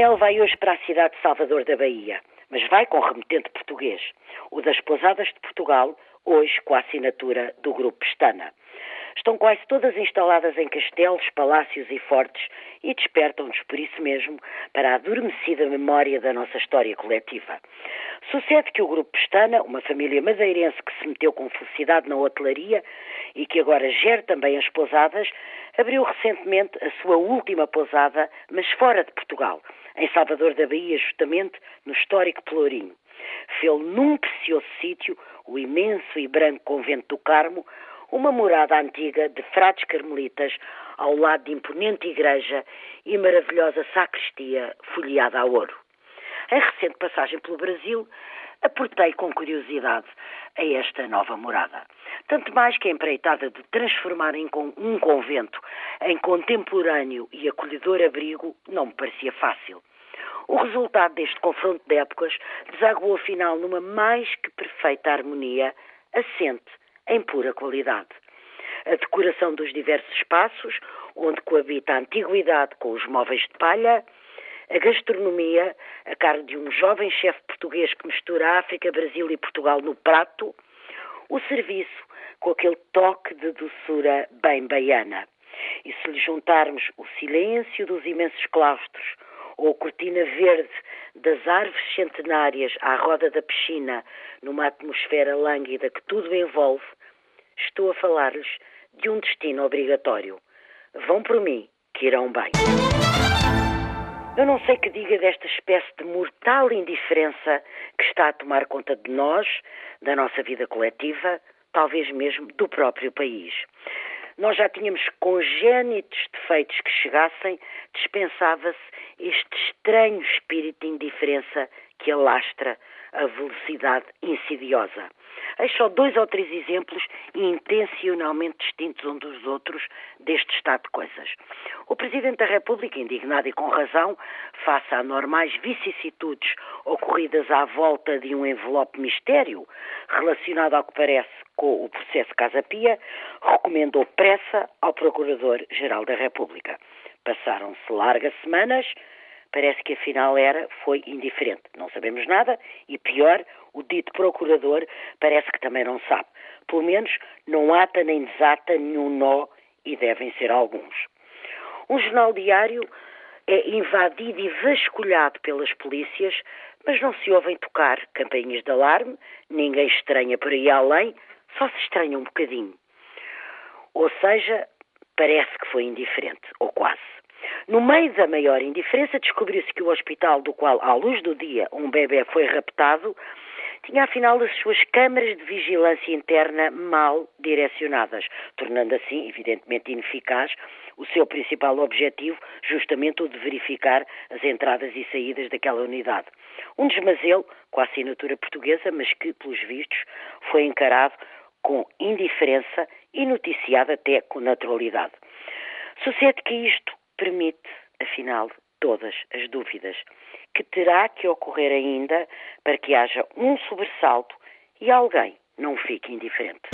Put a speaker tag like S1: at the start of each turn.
S1: Isabel vai hoje para a cidade de Salvador da Bahia, mas vai com remetente português, o das Pousadas de Portugal, hoje com a assinatura do Grupo Pestana. Estão quase todas instaladas em castelos, palácios e fortes e despertam-nos, por isso mesmo, para a adormecida memória da nossa história coletiva. Sucede que o Grupo Pestana, uma família madeirense que se meteu com felicidade na hotelaria e que agora gera também as pousadas, abriu recentemente a sua última pousada, mas fora de Portugal, em Salvador da Bahia, justamente no histórico Pelourinho. Fê-lo num precioso sítio, o imenso e branco convento do Carmo, uma morada antiga de frades carmelitas ao lado de imponente igreja e maravilhosa sacristia folheada a ouro. Em recente passagem pelo Brasil, aportei com curiosidade a esta nova morada. Tanto mais que a empreitada de transformar um convento em contemporâneo e acolhedor abrigo não me parecia fácil. O resultado deste confronto de épocas desaguou afinal numa mais que perfeita harmonia, assente em pura qualidade. A decoração dos diversos espaços, onde coabita a antiguidade com os móveis de palha, a gastronomia, a carne de um jovem chefe português que mistura África, Brasil e Portugal no prato, o serviço com aquele toque de doçura bem baiana. E se lhe juntarmos o silêncio dos imensos claustros ou a cortina verde das árvores centenárias à roda da piscina, numa atmosfera lânguida que tudo envolve, estou a falar-lhes de um destino obrigatório. Vão por mim, que irão bem. Eu não sei que diga desta espécie de mortal indiferença que está a tomar conta de nós, da nossa vida coletiva, talvez mesmo do próprio país. Nós já tínhamos congénitos defeitos que chegassem, dispensava-se este estranho espírito de indiferença que alastra a velocidade insidiosa. Eis só dois ou três exemplos intencionalmente distintos uns dos outros deste estado de coisas. O Presidente da República, indignado e com razão, face a normais vicissitudes ocorridas à volta de um envelope mistério, relacionado ao que parece com o processo Casa Pia, recomendou pressa ao Procurador-Geral da República. Passaram-se largas semanas, parece que afinal era, foi indiferente. Não sabemos nada e, pior, o dito procurador parece que também não sabe. Pelo menos não ata nem desata nenhum nó e devem ser alguns. Um jornal diário é invadido e vasculhado pelas polícias, mas não se ouvem tocar campainhas de alarme, ninguém estranha por aí além, só se estranha um bocadinho. Ou seja, parece que foi indiferente, ou quase. No meio da maior indiferença, descobriu-se que o hospital do qual, à luz do dia, um bebê foi raptado, tinha afinal as suas câmaras de vigilância interna mal direcionadas, tornando assim, evidentemente, ineficaz o seu principal objetivo, justamente o de verificar as entradas e saídas daquela unidade. Um desmazelo com a assinatura portuguesa, mas que, pelos vistos, foi encarado com indiferença e noticiado até com naturalidade. Sucede que isto permite, afinal, todas as dúvidas, que terá que ocorrer ainda para que haja um sobressalto e alguém não fique indiferente.